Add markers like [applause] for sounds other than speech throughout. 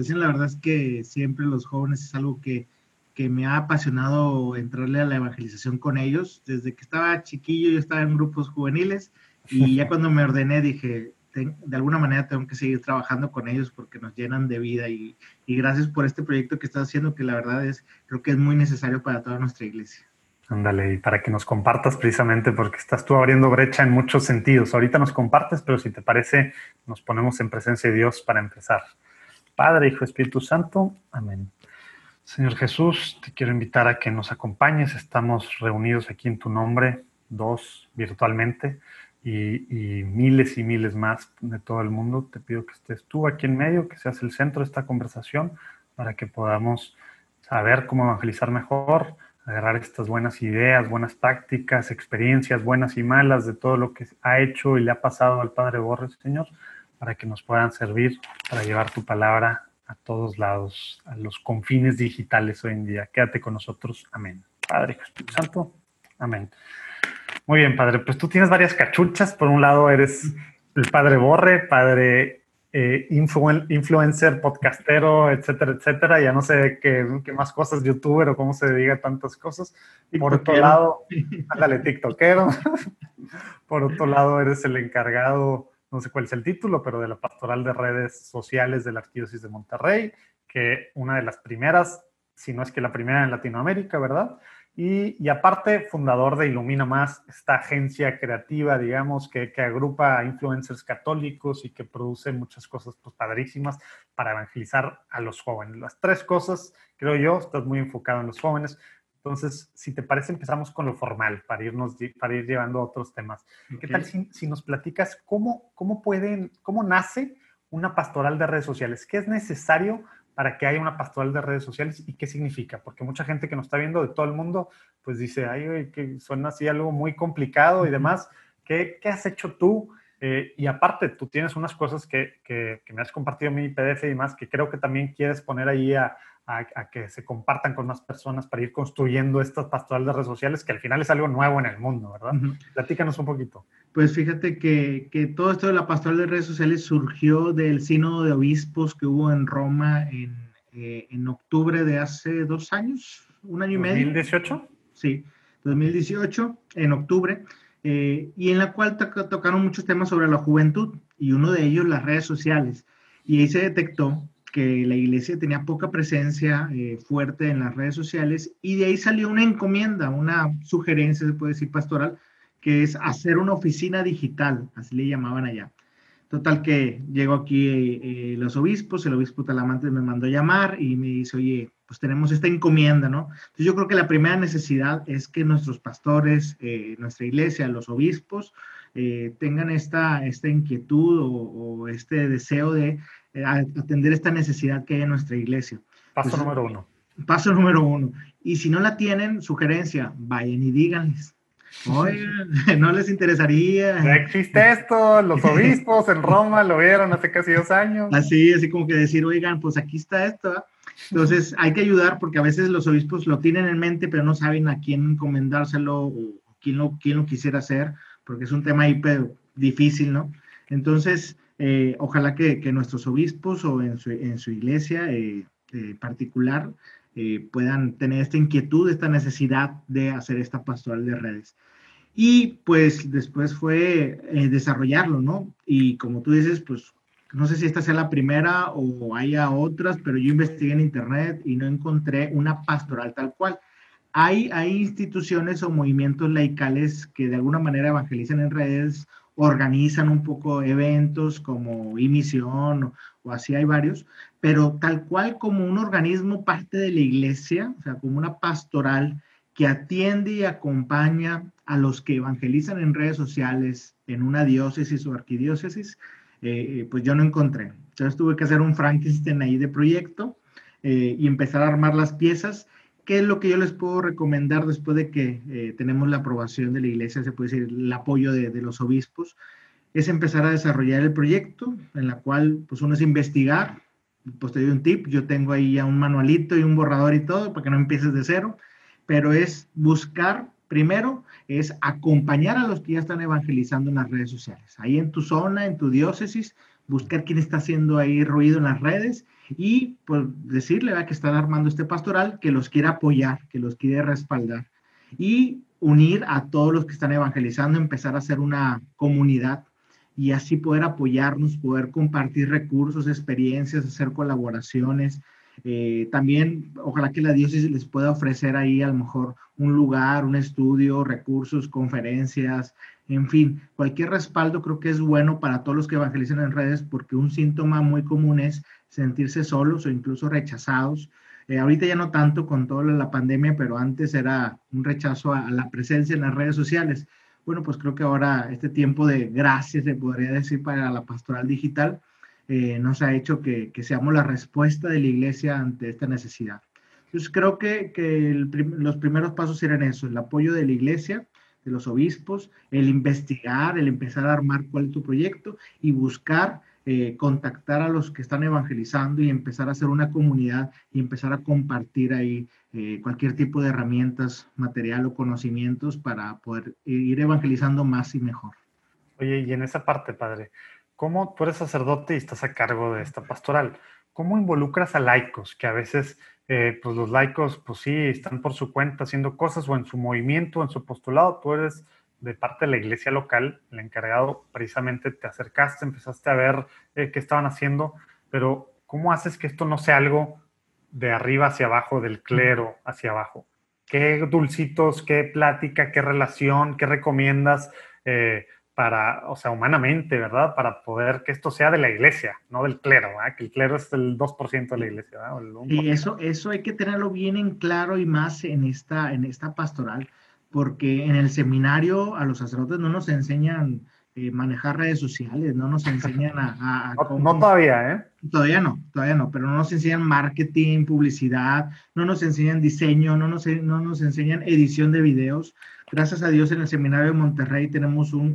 invitación. La verdad es que siempre los jóvenes es algo que, que me ha apasionado entrarle a la evangelización con ellos. Desde que estaba chiquillo yo estaba en grupos juveniles y ya [laughs] cuando me ordené dije, de alguna manera tengo que seguir trabajando con ellos porque nos llenan de vida y, y, gracias por este proyecto que estás haciendo que la verdad es, creo que es muy necesario para toda nuestra iglesia. Ándale, y para que nos compartas precisamente porque estás tú abriendo brecha en muchos sentidos. Ahorita nos compartes, pero si te parece, nos ponemos en presencia de Dios para empezar. Padre, Hijo, Espíritu Santo, amén. Señor Jesús, te quiero invitar a que nos acompañes. Estamos reunidos aquí en tu nombre, dos virtualmente y, miles y miles más de todo el mundo. Te pido que estés tú aquí en medio, que seas el centro de esta conversación para que podamos saber cómo evangelizar mejor, agarrar estas buenas ideas, buenas tácticas, experiencias buenas y malas de todo lo que ha hecho y le ha pasado al Padre Borges, Señor, para que nos puedan servir para llevar tu palabra a todos lados, a los confines digitales hoy en día. Quédate con nosotros. Amén. Padre, Espíritu Santo. Amén. Muy bien, padre. Pues tú tienes varias cachuchas. Por un lado, eres el padre Borre, padre eh, influencer, podcastero, etcétera, etcétera. Ya no sé qué, más cosas, youtuber o cómo se diga tantas cosas. Por otro lado, ándale, tiktokero. [laughs] por otro lado, eres el encargado, no sé cuál es el título, pero de la pastoral de redes sociales de la Arquidiócesis de Monterrey, que una de las primeras, si no es que la primera en Latinoamérica, ¿verdad? Y, aparte, fundador de Ilumina Más, esta agencia creativa, digamos, que, agrupa a influencers católicos y que produce muchas cosas pues, padrísimas para evangelizar a los jóvenes. Las tres cosas, creo yo, estás muy enfocado en los jóvenes. Entonces, si te parece, empezamos con lo formal para, irnos, para ir llevando a otros temas. ¿Qué tal si, si, nos platicas cómo, cómo, pueden, cómo nace una pastoral de redes sociales? ¿Qué es necesario para que haya una pastoral de redes sociales y qué significa, porque mucha gente que nos está viendo de todo el mundo, pues dice, ay, que suena así algo muy complicado y demás. ¿Qué, qué has hecho tú? Eh, y aparte, tú tienes unas cosas que, que, me has compartido en mi PDF y demás, que creo que también quieres poner ahí a, a, que se compartan con más personas para ir construyendo estas pastorales de redes sociales, que al final es algo nuevo en el mundo, ¿verdad? Platícanos un poquito. Pues fíjate que, que, todo esto de la pastoral de redes sociales surgió del sínodo de obispos que hubo en Roma en, eh, en octubre de hace dos años, un año y medio. ¿2018? Sí, 2018, en octubre, eh, y en la cual tocaron muchos temas sobre la juventud y uno de ellos las redes sociales. Y ahí se detectó que la iglesia tenía poca presencia eh, fuerte en las redes sociales y de ahí salió una encomienda, una sugerencia, se puede decir pastoral, que es hacer una oficina digital, así le llamaban allá. Total que llegó aquí eh, los obispos, el obispo Talamante me mandó llamar y me dice, oye, pues tenemos esta encomienda, ¿no? Entonces yo creo que la primera necesidad es que nuestros pastores, eh, nuestra iglesia, los obispos, eh, tengan esta, esta inquietud o, este deseo de atender esta necesidad que hay en nuestra iglesia. Paso número uno. Paso número uno. Y si no la tienen, sugerencia, vayan y díganles. Oigan, [laughs] no les interesaría. existe esto, los obispos en Roma lo vieron hace casi dos años. Así, así como que decir, oigan, pues aquí está esto. Entonces hay que ayudar porque a veces los obispos lo tienen en mente, pero no saben a quién encomendárselo o quién lo, quién lo quisiera hacer, porque es un tema hiper difícil, ¿no? Entonces, eh, ojalá que, que, nuestros obispos o en su, en su iglesia eh, eh, particular eh, puedan tener esta inquietud, esta necesidad de hacer esta pastoral de redes. Y pues después fue eh, desarrollarlo, ¿no? Y como tú dices, pues no sé si esta sea la primera o haya otras, pero yo investigué en internet y no encontré una pastoral tal cual. Hay, hay instituciones o movimientos laicales que de alguna manera evangelizan en redes, organizan un poco eventos como Imisión o así hay varios, pero tal cual como un organismo parte de la iglesia, o sea, como una pastoral que atiende y acompaña a los que evangelizan en redes sociales en una diócesis o arquidiócesis, eh, pues yo no encontré. Entonces tuve que hacer un Frankenstein ahí de proyecto eh, y empezar a armar las piezas. ¿Qué es lo que yo les puedo recomendar después de que eh, tenemos la aprobación de la iglesia, se puede decir, el apoyo de, de los obispos? Es empezar a desarrollar el proyecto, en la cual pues uno es investigar, pues te doy un tip, yo tengo ahí ya un manualito y un borrador y todo para que no empieces de cero, pero es buscar, primero, es acompañar a los que ya están evangelizando en las redes sociales. Ahí en tu zona, en tu diócesis, buscar quién está haciendo ahí ruido en las redes y pues decirle que están armando este pastoral, que los quiere apoyar, que los quiere respaldar y unir a todos los que están evangelizando, empezar a hacer una comunidad y así poder apoyarnos, poder compartir recursos, experiencias, hacer colaboraciones. Eh, también, ojalá que la diócesis les pueda ofrecer ahí a lo mejor un lugar, un estudio, recursos, conferencias, en fin, cualquier respaldo creo que es bueno para todos los que evangelizan en redes porque un síntoma muy común es sentirse solos o incluso rechazados. Eh, ahorita ya no tanto con toda la pandemia, pero antes era un rechazo a, la presencia en las redes sociales. Bueno, pues creo que ahora este tiempo de gracias, se podría decir, para la pastoral digital, eh, nos ha hecho que, seamos la respuesta de la iglesia ante esta necesidad. Entonces creo que, los primeros pasos eran eso, el apoyo de la iglesia, de los obispos, el investigar, el empezar a armar cuál es tu proyecto y buscar eh, contactar a los que están evangelizando y empezar a hacer una comunidad y empezar a compartir ahí eh, cualquier tipo de herramientas, material o conocimientos para poder ir evangelizando más y mejor. Oye, y en esa parte, padre, ¿cómo tú eres sacerdote y estás a cargo de esta pastoral? ¿Cómo involucras a laicos que a veces eh, pues los laicos, pues sí, están por su cuenta haciendo cosas o en su movimiento, en su postulado. Tú eres de parte de la iglesia local, el encargado, precisamente te acercaste, empezaste a ver eh, qué estaban haciendo, pero ¿cómo haces que esto no sea algo de arriba hacia abajo, del clero hacia abajo? ¿Qué dulcitos, qué plática, qué relación, qué recomiendas? Eh, para, o sea, humanamente, ¿verdad? Para poder que esto sea de la iglesia, no del clero, ¿verdad? Que el clero es el 2% de la iglesia, ¿verdad? Y eso, eso hay que tenerlo bien en claro y más en esta, en esta pastoral, porque en el seminario a los sacerdotes no nos enseñan eh, manejar redes sociales, no nos enseñan a... no, todavía, ¿eh? Todavía no, todavía no, pero no nos enseñan marketing, publicidad, no nos enseñan diseño, no nos, no nos enseñan edición de videos. Gracias a Dios en el seminario de Monterrey tenemos un,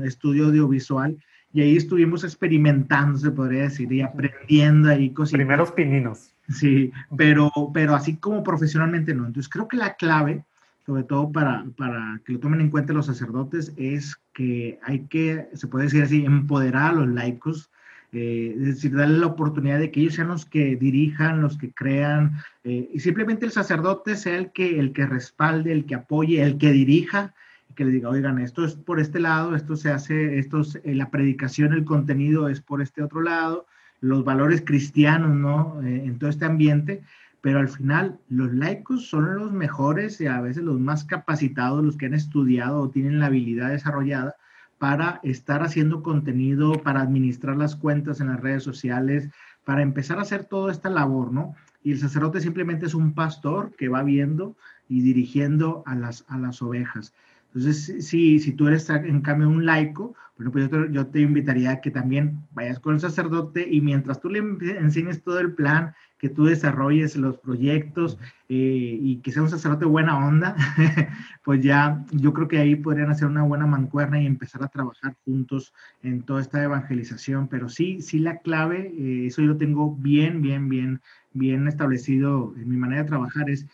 un estudio audiovisual y ahí estuvimos experimentando, se podría decir, y aprendiendo ahí cosas. Primeros pininos. Sí, pero, pero así como profesionalmente no. Entonces creo que la clave sobre todo para, para que lo tomen en cuenta los sacerdotes, es que hay que, se puede decir así, empoderar a los laicos, eh, es decir, darle la oportunidad de que ellos sean los que dirijan, los que crean, eh, y simplemente el sacerdote sea el que, el que respalde, el que apoye, el que dirija, que le diga, oigan, esto es por este lado, esto se hace, esto es, eh, la predicación, el contenido es por este otro lado, los valores cristianos, ¿no? en todo este ambiente, pero al final los laicos son los mejores y a veces los más capacitados, los que han estudiado o tienen la habilidad desarrollada para estar haciendo contenido, para administrar las cuentas en las redes sociales, para empezar a hacer toda esta labor, ¿no? Y el sacerdote simplemente es un pastor que va viendo y dirigiendo a las, a las ovejas. Entonces, si, si tú eres en cambio un laico, bueno, pues yo te, invitaría a que también vayas con el sacerdote y mientras tú le enseñes todo el plan que tú desarrolles los proyectos eh, y que sea un sacerdote buena onda, [laughs] pues ya yo creo que ahí podrían hacer una buena mancuerna y empezar a trabajar juntos en toda esta evangelización. Pero sí, sí la clave, eh, eso yo lo tengo bien, bien, bien, bien establecido en mi manera de trabajar, es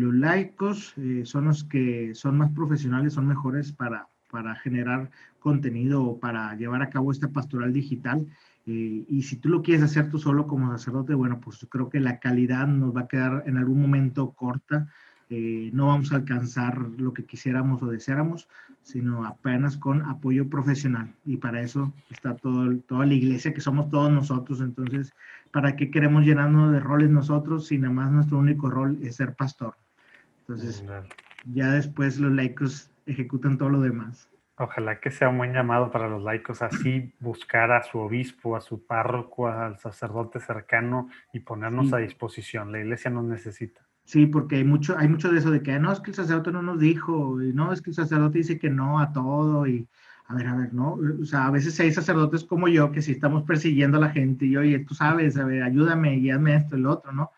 los laicos eh, son los que son más profesionales, son mejores para, para generar contenido o para llevar a cabo esta pastoral digital eh, y si tú lo quieres hacer tú solo como sacerdote, bueno, pues creo que la calidad nos va a quedar en algún momento corta. Eh, no vamos a alcanzar lo que quisiéramos o deseáramos, sino apenas con apoyo profesional. Y para eso está todo, toda la iglesia, que somos todos nosotros. Entonces, ¿para qué queremos llenarnos de roles nosotros si nada más nuestro único rol es ser pastor? Entonces, ya después los laicos ejecutan todo lo demás. Ojalá que sea un buen llamado para los laicos, así buscar a su obispo, a su párroco, al sacerdote cercano y ponernos a disposición. La iglesia nos necesita. Sí, porque hay mucho, hay mucho de eso de que no es que el sacerdote no nos dijo, y no es que el sacerdote dice que no a todo, y a ver, a ver, ¿no? O sea, a veces hay sacerdotes como yo que si estamos persiguiendo a la gente y oye, tú sabes, a ver, ayúdame y hazme esto, el otro, ¿no?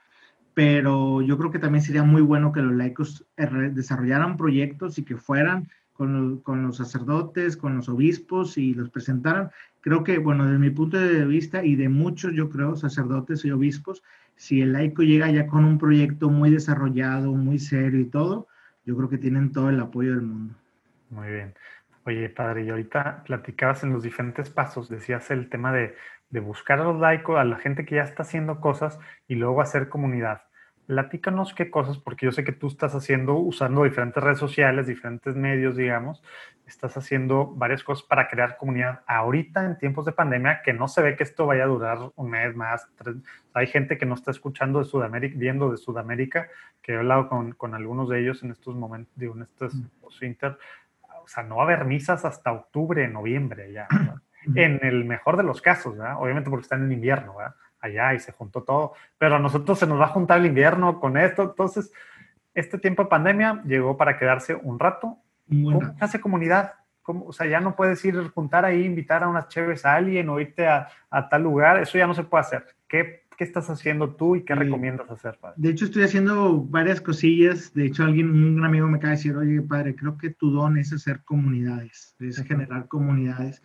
Pero yo creo que también sería muy bueno que los laicos desarrollaran proyectos y que fueran con, los sacerdotes, con los obispos y los presentaran. Creo que, bueno, desde mi punto de vista y de muchos, yo creo, sacerdotes y obispos, si el laico llega ya con un proyecto muy desarrollado, muy serio y todo, yo creo que tienen todo el apoyo del mundo. Muy bien. Oye, padre, y ahorita platicabas en los diferentes pasos, decías el tema de de buscar a los laicos, a la gente que ya está haciendo cosas y luego hacer comunidad. Platícanos qué cosas, porque yo sé que tú estás haciendo, usando diferentes redes sociales, diferentes medios, digamos, estás haciendo varias cosas para crear comunidad. Ahorita en tiempos de pandemia, que no se ve que esto vaya a durar un mes más, hay gente que no está escuchando de Sudamérica, viendo de Sudamérica, que he hablado con, con algunos de ellos en estos momentos, digo, en estos inter, o sea, no va a haber misas hasta octubre, noviembre ya, [clears throat] en el mejor de los casos, ¿verdad? obviamente porque están en invierno, ¿verdad? Allá y se juntó todo, pero a nosotros se nos va a juntar el invierno con esto, entonces este tiempo de pandemia llegó para quedarse un rato. ¿Cómo se hace comunidad? ¿Cómo? O sea, ya no puedes ir juntar ahí, invitar a unas chéves a alguien o irte a, a, tal lugar, eso ya no se puede hacer. ¿Qué, qué estás haciendo tú y qué recomiendas hacer, padre? De hecho, estoy haciendo varias cosillas. De hecho, alguien, un amigo me acaba de decir, oye, padre, creo que tu don es hacer comunidades, es generar comunidades.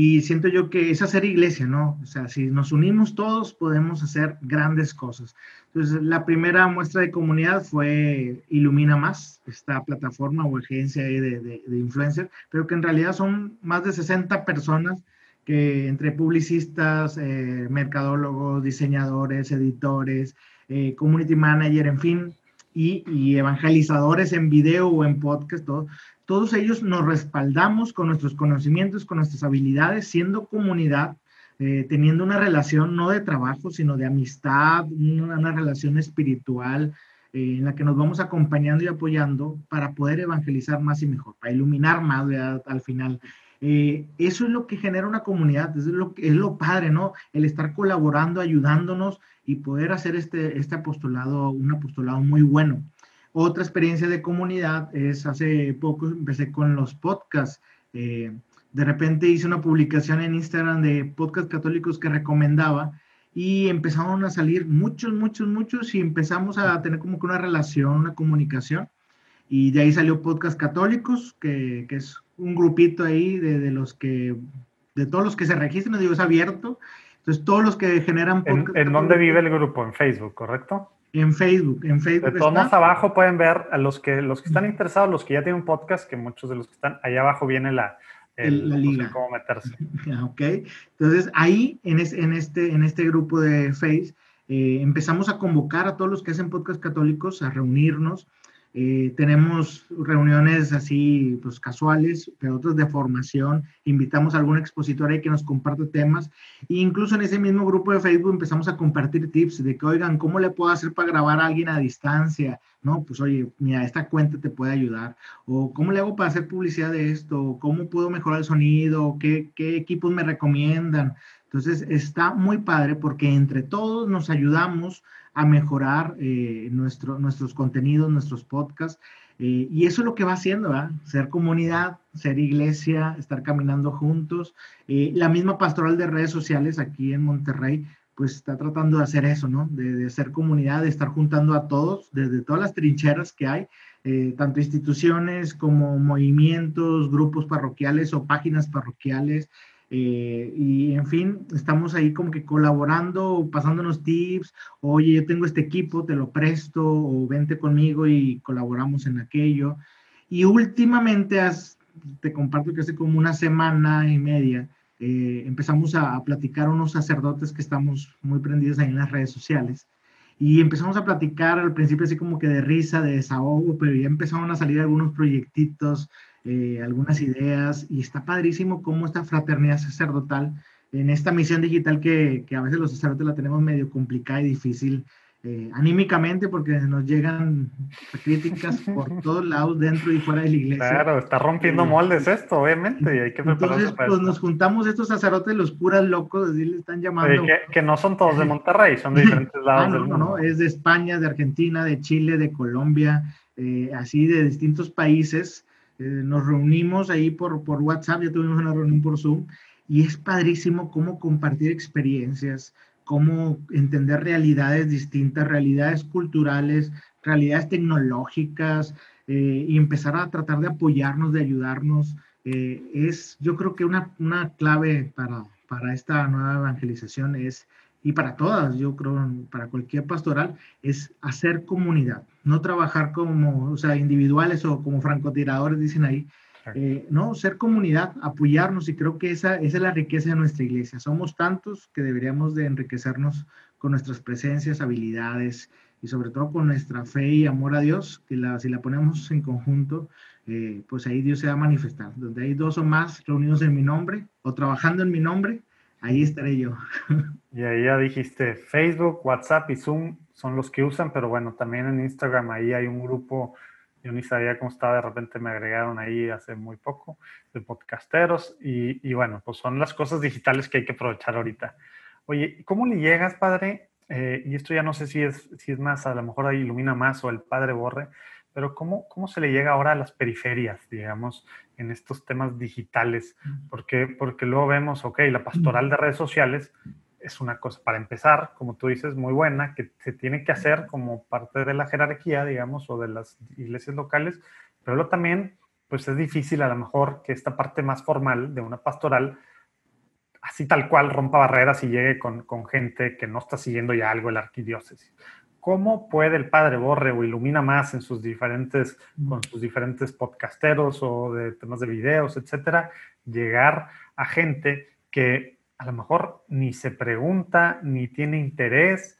Y siento yo que es hacer iglesia, ¿no? O sea, si nos unimos todos, podemos hacer grandes cosas. Entonces, la primera muestra de comunidad fue Ilumina Más, esta plataforma o agencia de, de, de influencer, pero que en realidad son más de 60 personas que entre publicistas, eh, mercadólogos, diseñadores, editores, eh, community manager, en fin, y, y, evangelizadores en video o en podcast, todo, todos ellos nos respaldamos con nuestros conocimientos, con nuestras habilidades, siendo comunidad, eh, teniendo una relación no de trabajo, sino de amistad, una, relación espiritual eh, en la que nos vamos acompañando y apoyando para poder evangelizar más y mejor, para iluminar más al final. Eh, eso es lo que genera una comunidad, es lo, es lo padre, ¿no? El estar colaborando, ayudándonos y poder hacer este, este apostolado, un apostolado muy bueno. Otra experiencia de comunidad es hace poco empecé con los podcasts. Eh, de repente hice una publicación en Instagram de podcasts católicos que recomendaba y empezaron a salir muchos, muchos, muchos y empezamos a tener como que una relación, una comunicación. Y de ahí salió Podcast Católicos, que, que es un grupito ahí de, de, los que, de todos los que se registran, digo, es abierto. Entonces, todos los que generan podcast. ¿En, ¿en dónde vive el grupo? ¿En Facebook, correcto? En Facebook, en Facebook. De todos abajo pueden ver a los que, los que están interesados, los que ya tienen un podcast, que muchos de los que están allá abajo viene la, el, la liga. cómo meterse. [laughs] ok, entonces ahí en, es, en, este, en este grupo de Face eh, empezamos a convocar a todos los que hacen podcast católicos a reunirnos eh, tenemos reuniones así, pues casuales, pero otras de formación. Invitamos a algún expositor ahí que nos comparte temas. E incluso en ese mismo grupo de Facebook empezamos a compartir tips de que, oigan, ¿cómo le puedo hacer para grabar a alguien a distancia? No, pues oye, mira, esta cuenta te puede ayudar. O ¿cómo le hago para hacer publicidad de esto? ¿Cómo puedo mejorar el sonido? ¿Qué, qué equipos me recomiendan? Entonces está muy padre porque entre todos nos ayudamos a mejorar eh, nuestro, nuestros contenidos, nuestros podcasts. Eh, y eso es lo que va haciendo, ¿verdad? Ser comunidad, ser iglesia, estar caminando juntos. Eh, la misma pastoral de redes sociales aquí en Monterrey, pues está tratando de hacer eso, ¿no? De, de ser comunidad, de estar juntando a todos, desde todas las trincheras que hay, tanto instituciones como movimientos, grupos parroquiales o páginas parroquiales, eh, y en fin, estamos ahí como que colaborando, pasándonos tips, oye, yo tengo este equipo, te lo presto, o vente conmigo y colaboramos en aquello. Y últimamente, te comparto que hace como una semana y media, eh, empezamos a, a, platicar unos sacerdotes que estamos muy prendidos ahí en las redes sociales. Y empezamos a platicar al principio así como que de risa, de desahogo, pero ya empezaron a salir algunos proyectitos, eh, algunas ideas y está padrísimo cómo esta fraternidad sacerdotal en esta misión digital que, que a veces los sacerdotes la tenemos medio complicada y difícil eh, anímicamente porque nos llegan críticas por [laughs] todos lados, dentro y fuera de la iglesia. Claro, está rompiendo eh, moldes esto, obviamente, y hay que Entonces, pues nos juntamos estos sacerdotes, los curas locos, así le están llamando. que, que, no son todos de [laughs] Monterrey, son de diferentes lados ah, no, del mundo. No, no, es de España, de Argentina, de Chile, de Colombia, eh, así de distintos países. Eh, nos reunimos ahí por, por WhatsApp, ya tuvimos una reunión por Zoom, y es padrísimo cómo compartir experiencias, cómo entender realidades distintas, realidades culturales, realidades tecnológicas, eh, y empezar a tratar de apoyarnos, de ayudarnos. Eh, es, yo creo que una, una clave para, para esta nueva evangelización es y para todas, yo creo, para cualquier pastoral, es hacer comunidad, no trabajar como, o sea, individuales o como francotiradores, dicen ahí, eh, ¿no? Ser comunidad, apoyarnos y creo que esa, esa es la riqueza de nuestra iglesia. Somos tantos que deberíamos de enriquecernos con nuestras presencias, habilidades y sobre todo con nuestra fe y amor a Dios, que la, si la ponemos en conjunto, eh, pues ahí Dios se va a manifestar. Donde hay dos o más reunidos en mi nombre o trabajando en mi nombre, ahí estaré yo. [laughs] Y ahí ya dijiste, Facebook, WhatsApp y Zoom son los que usan, pero bueno, también en Instagram ahí hay un grupo, yo ni sabía cómo estaba, de repente me agregaron ahí hace muy poco, de podcasteros, y, y bueno, pues son las cosas digitales que hay que aprovechar ahorita. Oye, ¿cómo le llegas, padre? Eh, y esto ya no sé si es, si es más, a lo mejor ahí ilumina más o el padre borre, pero ¿cómo, ¿cómo se le llega ahora a las periferias, digamos, en estos temas digitales? Porque, porque luego vemos, ok, la pastoral de redes sociales es una cosa, para empezar, como tú dices, muy buena, que se tiene que hacer como parte de la jerarquía, digamos, o de las iglesias locales, pero luego también, pues es difícil a lo mejor que esta parte más formal de una pastoral, así tal cual, rompa barreras y llegue con, con gente que no está siguiendo ya algo el arquidiócesis. ¿Cómo puede el padre Borre o Ilumina Más en sus diferentes, con sus diferentes podcasteros o de temas de videos, etcétera, llegar a gente que a lo mejor ni se pregunta, ni tiene interés,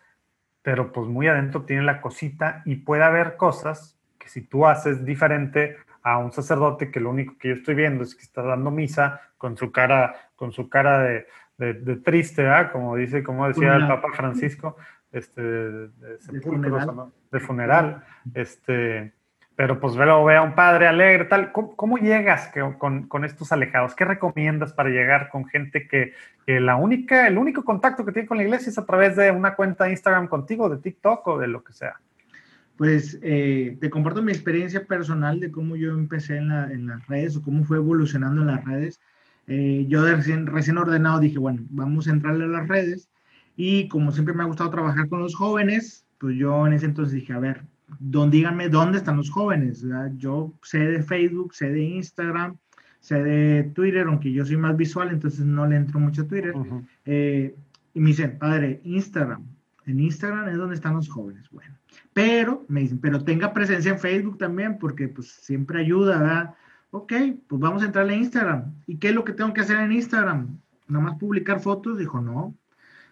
pero pues muy adentro tiene la cosita y puede haber cosas que si tú haces diferente a un sacerdote que lo único que yo estoy viendo es que está dando misa con su cara, con su cara de, de, triste, ¿verdad? Como dice, como decía el Papa Francisco, este, de, de, funeral. de funeral, este, pero pues veo, ve a un padre alegre, tal. ¿Cómo, llegas con, con, estos alejados? ¿Qué recomiendas para llegar con gente que, que, la única, el único contacto que tiene con la iglesia es a través de una cuenta de Instagram contigo, de TikTok o de lo que sea? Pues eh, te comparto mi experiencia personal de cómo yo empecé en, la, en las redes o cómo fue evolucionando en las redes. Eh, yo recién, recién ordenado dije, bueno, vamos a entrarle a las redes y como siempre me ha gustado trabajar con los jóvenes, pues yo en ese entonces dije, a ver, don, díganme dónde están los jóvenes. Yo sé de Facebook, sé de Instagram, sé de Twitter, aunque yo soy más visual, entonces no le entro mucho a Twitter. Eh, y me dicen, padre, Instagram. En Instagram es donde están los jóvenes. Bueno, pero me dicen, pero tenga presencia en Facebook también, porque pues siempre ayuda, ¿verdad? Ok, pues vamos a entrarle a Instagram. ¿Y qué es lo que tengo que hacer en Instagram? ¿Nada más publicar fotos? Dijo, no,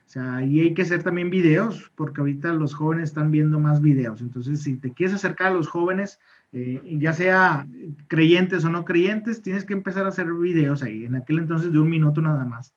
o sea, ahí hay que hacer también videos, porque ahorita los jóvenes están viendo más videos. Entonces, si te quieres acercar a los jóvenes, eh, ya sea creyentes o no creyentes, tienes que empezar a hacer videos ahí. En aquel entonces de un minuto nada más.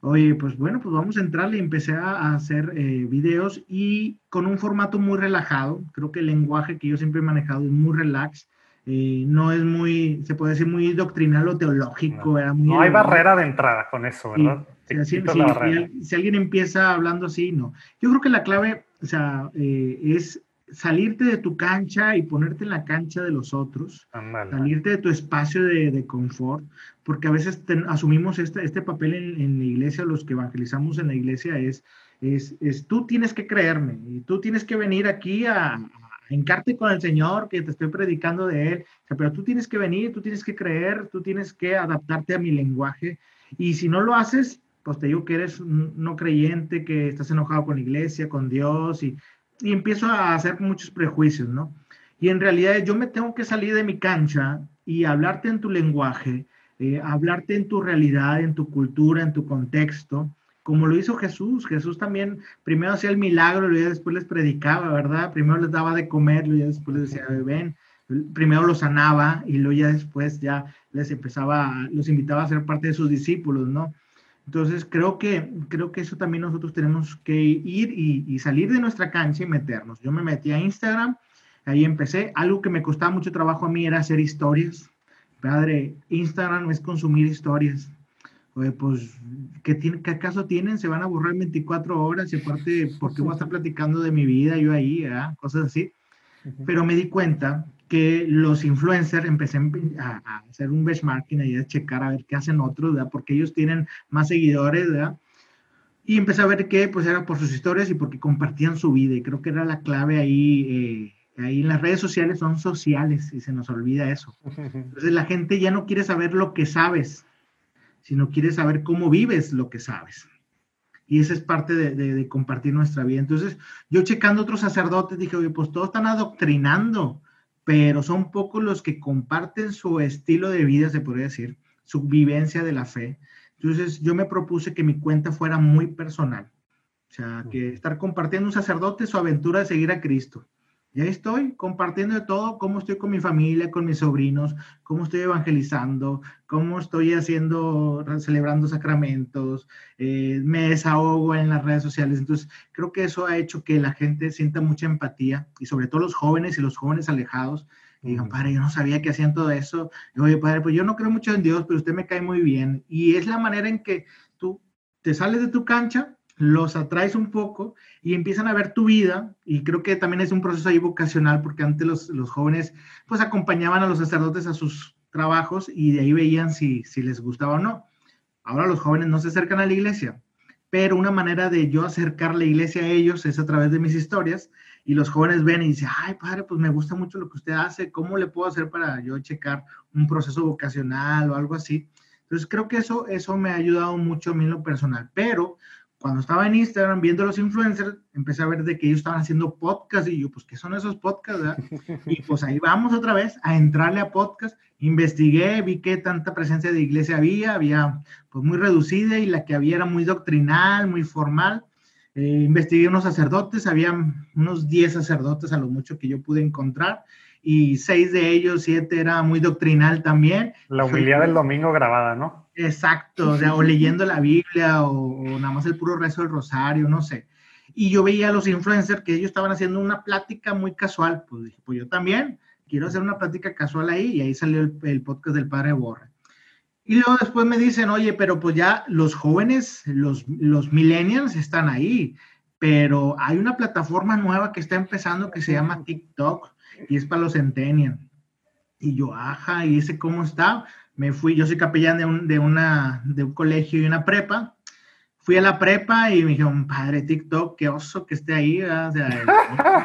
Oye, pues bueno, pues vamos a entrarle. Empecé a, hacer eh, videos y con un formato muy relajado. Creo que el lenguaje que yo siempre he manejado es muy relax. Eh, no es muy, se puede decir, muy doctrinal o teológico. No, hay barrera de entrada con eso, ¿verdad? Si, alguien empieza hablando así, no. Yo creo que la clave, o sea, eh, es salirte de tu cancha y ponerte en la cancha de los otros, salirte de tu espacio de, confort, porque a veces asumimos este, este papel en, la iglesia, los que evangelizamos en la iglesia es, es, es, tú tienes que creerme y tú tienes que venir aquí a, a encarte con el Señor, que te estoy predicando de Él, pero tú tienes que venir, tú tienes que creer, tú tienes que adaptarte a mi lenguaje, y si no lo haces, pues te que eres no creyente, que estás enojado con la iglesia, con Dios, y, y empiezo a hacer muchos prejuicios, ¿no? Y en realidad yo me tengo que salir de mi cancha y hablarte en tu lenguaje, eh, hablarte en tu realidad, en tu cultura, en tu contexto, como lo hizo Jesús. Jesús también primero hacía el milagro y después les predicaba, ¿verdad? Primero les daba de comer y después les decía, ven, primero los sanaba y luego ya después ya les empezaba, los invitaba a ser parte de sus discípulos, ¿no? Entonces, creo que, creo que eso también nosotros tenemos que ir y, salir de nuestra cancha y meternos. Yo me metí a Instagram, ahí empecé. Algo que me costaba mucho trabajo a mí era hacer historias. Padre, Instagram es consumir historias. Oye, pues, ¿qué, tiene, ¿qué acaso tienen? Se van a borrar 24 horas y aparte, ¿por qué voy a estar platicando de mi vida yo ahí? Cosas así. Pero me di cuenta que los influencers empecé a, hacer un benchmarking y a checar a ver qué hacen otros, ¿verdad? Porque ellos tienen más seguidores, ¿verdad? Y empecé a ver que pues era por sus historias y porque compartían su vida y creo que era la clave ahí. Eh, ahí en las redes sociales son sociales y se nos olvida eso. [laughs] Entonces la gente ya no quiere saber lo que sabes, sino quiere saber cómo vives lo que sabes. Y esa es parte de, de compartir nuestra vida. Entonces yo checando otros sacerdotes dije, oye, pues todos están adoctrinando pero son pocos los que comparten su estilo de vida, se podría decir, su vivencia de la fe. Entonces yo me propuse que mi cuenta fuera muy personal, o sea, que estar compartiendo un sacerdote su aventura de seguir a Cristo. Y ahí estoy compartiendo de todo, cómo estoy con mi familia, con mis sobrinos, cómo estoy evangelizando, cómo estoy haciendo, celebrando sacramentos, eh, me desahogo en las redes sociales. Entonces, creo que eso ha hecho que la gente sienta mucha empatía y sobre todo los jóvenes y los jóvenes alejados. Y digan, padre, yo no sabía que hacían todo eso. Y, Oye, padre, pues yo no creo mucho en Dios, pero usted me cae muy bien. Y es la manera en que tú te sales de tu cancha los atraes un poco y empiezan a ver tu vida y creo que también es un proceso ahí vocacional porque antes los, los jóvenes pues acompañaban a los sacerdotes a sus trabajos y de ahí veían si, si les gustaba o no. Ahora los jóvenes no se acercan a la iglesia, pero una manera de yo acercar la iglesia a ellos es a través de mis historias y los jóvenes ven y dicen, ay padre, pues me gusta mucho lo que usted hace, ¿cómo le puedo hacer para yo checar un proceso vocacional o algo así? Entonces creo que eso, eso me ha ayudado mucho a mí en lo personal, pero cuando estaba en Instagram viendo los influencers, empecé a ver de que ellos estaban haciendo podcast y yo, pues, ¿qué son esos podcasts? [laughs] Y pues ahí vamos otra vez a entrarle a podcast. Investigué, vi que tanta presencia de iglesia había, había pues muy reducida y la que había era muy doctrinal, muy formal. Eh, investigué unos sacerdotes, había unos 10 sacerdotes a lo mucho que yo pude encontrar y seis de ellos, siete era muy doctrinal también. La humildad del domingo grabada, ¿no? Exacto, o, sea, o leyendo la Biblia o, nada más el puro rezo del rosario, no sé. Y yo veía a los influencers que ellos estaban haciendo una plática muy casual, pues dije, pues yo también quiero hacer una plática casual ahí y ahí salió el, podcast del padre Borre. Y luego después me dicen, oye, pero pues ya los jóvenes, los, los millennials están ahí, pero hay una plataforma nueva que está empezando que se llama TikTok y es para los Centennial. Y yo, ajá, ¿y ese cómo está? Me fui, yo soy capellán de un, de una, de un colegio y una prepa. Fui a la prepa y me dijeron, padre, TikTok, qué oso que esté ahí, o sea,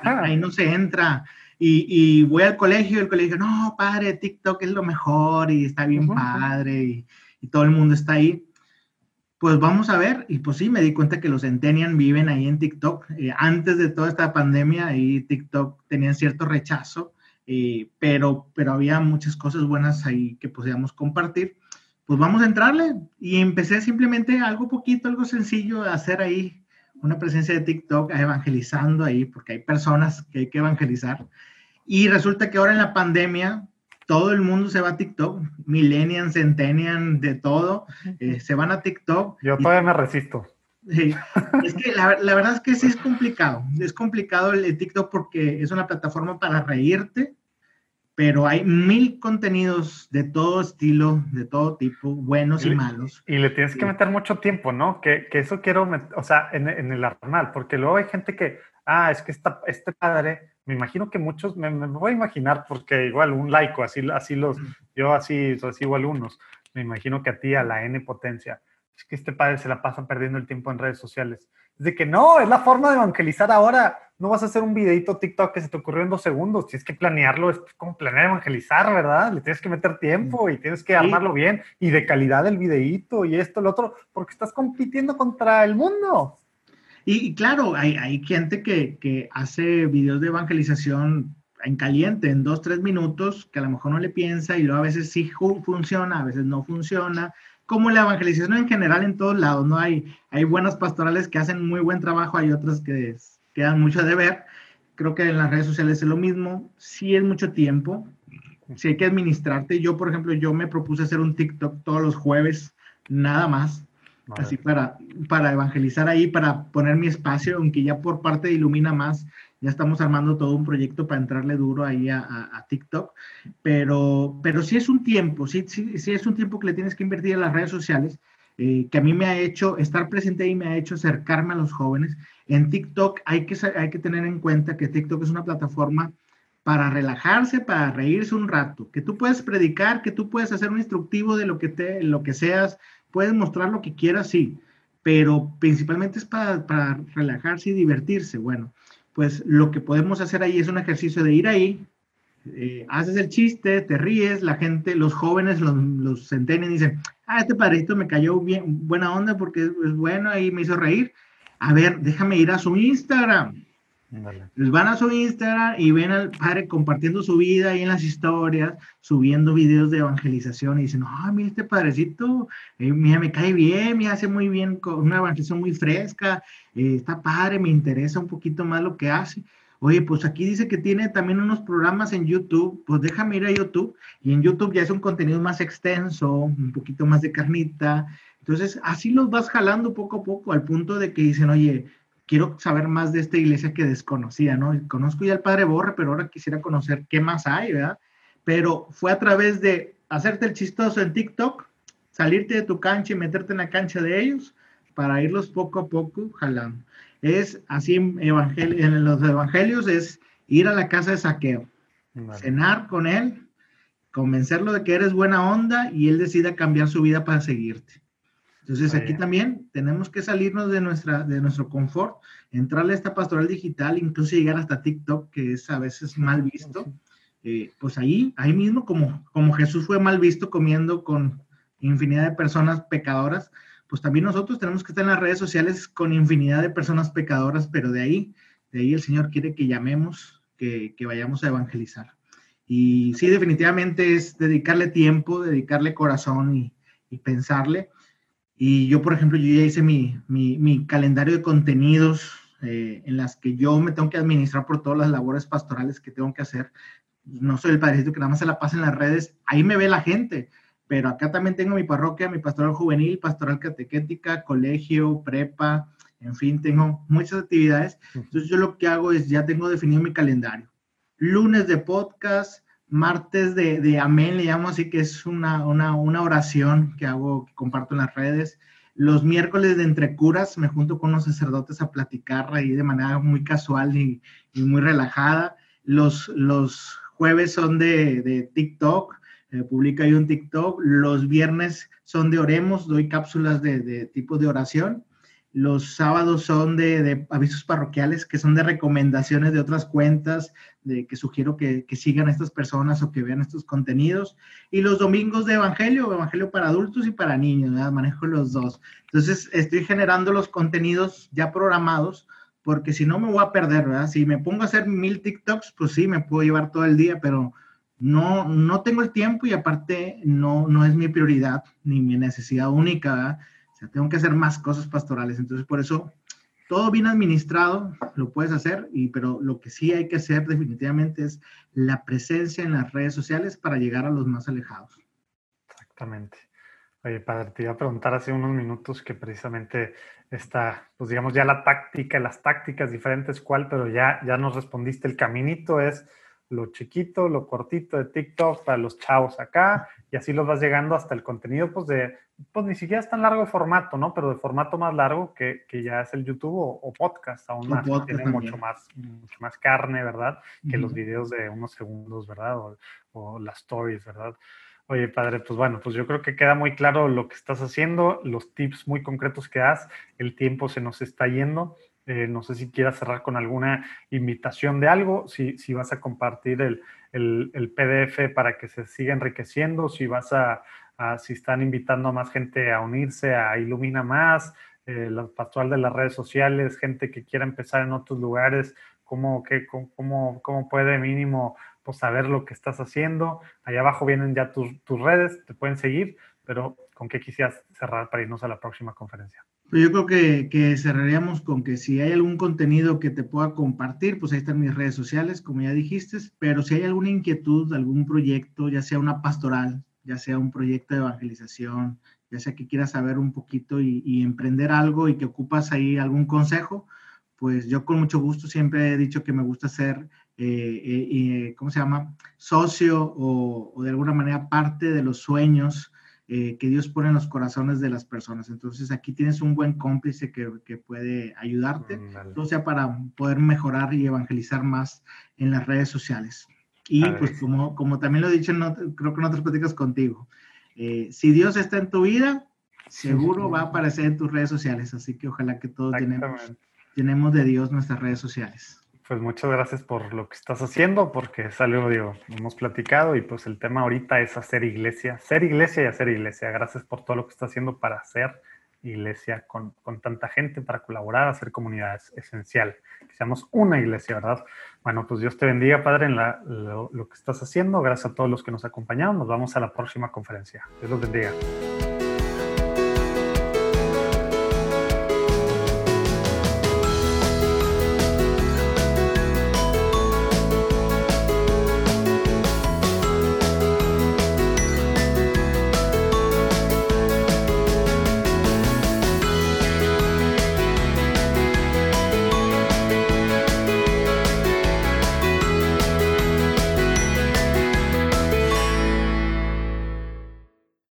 [laughs] ahí no se entra. Y, y, voy al colegio y el colegio, no, padre, TikTok es lo mejor y está bien padre y, y, todo el mundo está ahí. Pues vamos a ver, y pues sí, me di cuenta que los Centennial viven ahí en TikTok. Eh, antes de toda esta pandemia, ahí TikTok tenían cierto rechazo, eh, pero, pero había muchas cosas buenas ahí que podíamos compartir. Pues vamos a entrarle. Y empecé simplemente algo poquito, algo sencillo, a hacer ahí una presencia de TikTok, evangelizando ahí, porque hay personas que hay que evangelizar. Y resulta que ahora en la pandemia, todo el mundo se va a TikTok, millennials, centennials, de todo, eh, se van a TikTok. Yo todavía me resisto. Sí. Es que la, la, verdad es que sí es complicado, es complicado el, TikTok porque es una plataforma para reírte, pero hay mil contenidos de todo estilo, de todo tipo, buenos y, malos. Y le tienes que meter mucho tiempo, ¿no? Que, que eso quiero, o sea, en, en, el arnal, porque luego hay gente que, ah, es que esta, este padre me imagino que muchos, me, voy a imaginar, porque igual un laico, así, así los, yo así, sigo algunos, me imagino que a ti, a la N potencia, es que este padre se la pasa perdiendo el tiempo en redes sociales. De que no, es la forma de evangelizar ahora. No vas a hacer un videito TikTok que se te ocurrió en dos segundos. Tienes que planearlo, es como planear evangelizar, ¿verdad? Le tienes que meter tiempo y tienes que armarlo bien y de calidad el videito y esto, lo otro, porque estás compitiendo contra el mundo. Y, claro, hay, hay gente que, que, hace videos de evangelización en caliente, en dos, tres minutos, que a lo mejor no le piensa y luego a veces sí funciona, a veces no funciona. Como la evangelización en general en todos lados, ¿no? Hay, hay buenas pastorales que hacen muy buen trabajo, hay otras que quedan mucho de ver. Creo que en las redes sociales es lo mismo. Sí es mucho tiempo, sí hay que administrarte. Yo, por ejemplo, yo me propuse hacer un TikTok todos los jueves, nada más así para, para evangelizar ahí, para poner mi espacio, aunque ya por parte de Ilumina Más, ya estamos armando todo un proyecto para entrarle duro ahí a, a, TikTok, pero, pero sí es un tiempo, sí, sí, sí, es un tiempo que le tienes que invertir en las redes sociales, eh, que a mí me ha hecho estar presente ahí, me ha hecho acercarme a los jóvenes. En TikTok hay que, hay que tener en cuenta que TikTok es una plataforma para relajarse, para reírse un rato, que tú puedes predicar, que tú puedes hacer un instructivo de lo que, te, lo que seas, puedes mostrar lo que quieras, sí, pero principalmente es para, para, relajarse y divertirse. Bueno, pues lo que podemos hacer ahí es un ejercicio de ir ahí, eh, haces el chiste, te ríes, la gente, los jóvenes, los, los dicen, ah, este padrito me cayó bien, buena onda porque es bueno y me hizo reír. A ver, déjame ir a su Instagram. Les van a su Instagram y ven al padre compartiendo su vida ahí en las historias, subiendo videos de evangelización y dicen, ah, mira este padrecito, eh, mira, me cae bien, me hace muy bien, con una evangelización muy fresca, eh, está padre, me interesa un poquito más lo que hace. Oye, pues aquí dice que tiene también unos programas en YouTube, pues déjame ir a YouTube y en YouTube ya es un contenido más extenso, un poquito más de carnita. Entonces, así los vas jalando poco a poco al punto de que dicen, oye, quiero saber más de esta iglesia que desconocía, ¿no? Conozco ya al Padre Borre, pero ahora quisiera conocer qué más hay, ¿verdad? Pero fue a través de hacerte el chistoso en TikTok, salirte de tu cancha y meterte en la cancha de ellos para irlos poco a poco jalando. Es así en, en los evangelios, es ir a la casa de saqueo, cenar con él, convencerlo de que eres buena onda y él decida cambiar su vida para seguirte. Entonces aquí también tenemos que salirnos de, nuestra, de nuestro confort, entrarle a esta pastoral digital, incluso llegar hasta TikTok, que es a veces mal visto. Eh, pues ahí, ahí mismo, como, como Jesús fue mal visto comiendo con infinidad de personas pecadoras, pues también nosotros tenemos que estar en las redes sociales con infinidad de personas pecadoras, pero de ahí, de ahí el Señor quiere que llamemos, que, que vayamos a evangelizar. Y sí, definitivamente es dedicarle tiempo, dedicarle corazón y, y pensarle. Y yo, por ejemplo, yo ya hice mi, mi, mi calendario de contenidos eh, en las que yo me tengo que administrar por todas las labores pastorales que tengo que hacer. No soy el padrecito que nada más se la pasa en las redes, ahí me ve la gente, pero acá también tengo mi parroquia, mi pastoral juvenil, pastoral catequética, colegio, prepa, en fin, tengo muchas actividades. Entonces yo lo que hago es, ya tengo definido mi calendario. Lunes de podcast, martes de, amén, le llamo así que es una, una, oración que hago, que comparto en las redes. Los miércoles de entre curas me junto con los sacerdotes a platicar ahí de manera muy casual y, muy relajada. Los, los jueves son de, de TikTok, eh, publica ahí un TikTok. Los viernes son de oremos, doy cápsulas de, de tipo de oración. Los sábados son de, avisos parroquiales, que son de recomendaciones de otras cuentas, de que sugiero que, sigan a estas personas o que vean estos contenidos. Y los domingos de Evangelio, Evangelio para adultos y para niños, manejo los dos. Entonces, estoy generando los contenidos ya programados, porque si no me voy a perder, ¿verdad? Si me pongo a hacer mil TikToks, pues sí, me puedo llevar todo el día, pero no, no tengo el tiempo y aparte no, no es mi prioridad ni mi necesidad única, ¿verdad? Tengo que hacer más cosas pastorales. Entonces, por eso, todo bien administrado lo puedes hacer, y, pero lo que sí hay que hacer definitivamente es la presencia en las redes sociales para llegar a los más alejados. Exactamente. Oye, padre, te iba a preguntar hace unos minutos que precisamente está, pues digamos, ya la táctica, las tácticas diferentes, ¿cuál? Pero ya, ya nos respondiste, el caminito es lo chiquito, lo cortito de TikTok para los chavos acá, y así los vas llegando hasta el contenido, pues de, pues ni siquiera es tan largo de formato, ¿no? Pero de formato más largo que, que ya es el YouTube o, podcast, aún más, tiene mucho más, mucho más carne, ¿verdad? Que los videos de unos segundos, ¿verdad? O, o, las stories, ¿verdad? Oye, padre, pues bueno, pues yo creo que queda muy claro lo que estás haciendo, los tips muy concretos que das, el tiempo se nos está yendo. Eh, no sé si quieras cerrar con alguna invitación de algo, si, si vas a compartir el, el, el, PDF para que se siga enriqueciendo, si vas a, si están invitando a más gente a unirse a Ilumina Más, eh, la pastoral de las redes sociales, gente que quiera empezar en otros lugares, cómo, qué, cómo, cómo puede mínimo pues, saber lo que estás haciendo. Allá abajo vienen ya tus, tus redes, te pueden seguir, pero ¿con qué quisieras cerrar para irnos a la próxima conferencia? Yo creo que, que, cerraríamos con que si hay algún contenido que te pueda compartir, pues ahí están mis redes sociales, como ya dijiste, pero si hay alguna inquietud, algún proyecto, ya sea una pastoral, ya sea un proyecto de evangelización, ya sea que quieras saber un poquito y, emprender algo y que ocupas ahí algún consejo, pues yo con mucho gusto siempre he dicho que me gusta ser, eh, eh, eh ¿cómo se llama?, socio o, o de alguna manera parte de los sueños eh, que Dios pone en los corazones de las personas. Entonces aquí tienes un buen cómplice que, que puede ayudarte, mm, sea para poder mejorar y evangelizar más en las redes sociales. Y pues como, como también lo he dicho, creo que en otras pláticas contigo, eh, si Dios está en tu vida, seguro va a aparecer en tus redes sociales. Así que ojalá que todos tenemos, tenemos de Dios nuestras redes sociales pues muchas gracias por lo que estás haciendo, porque salió, digo, hemos platicado y pues el tema ahorita es hacer iglesia, ser iglesia y hacer iglesia. Gracias por todo lo que estás haciendo para hacer iglesia con, tanta gente para colaborar, hacer comunidades, esencial, que seamos una iglesia, ¿verdad? Bueno, pues Dios te bendiga, Padre, en lo, lo que estás haciendo. Gracias a todos los que nos acompañaron. Nos vamos a la próxima conferencia. Dios los bendiga.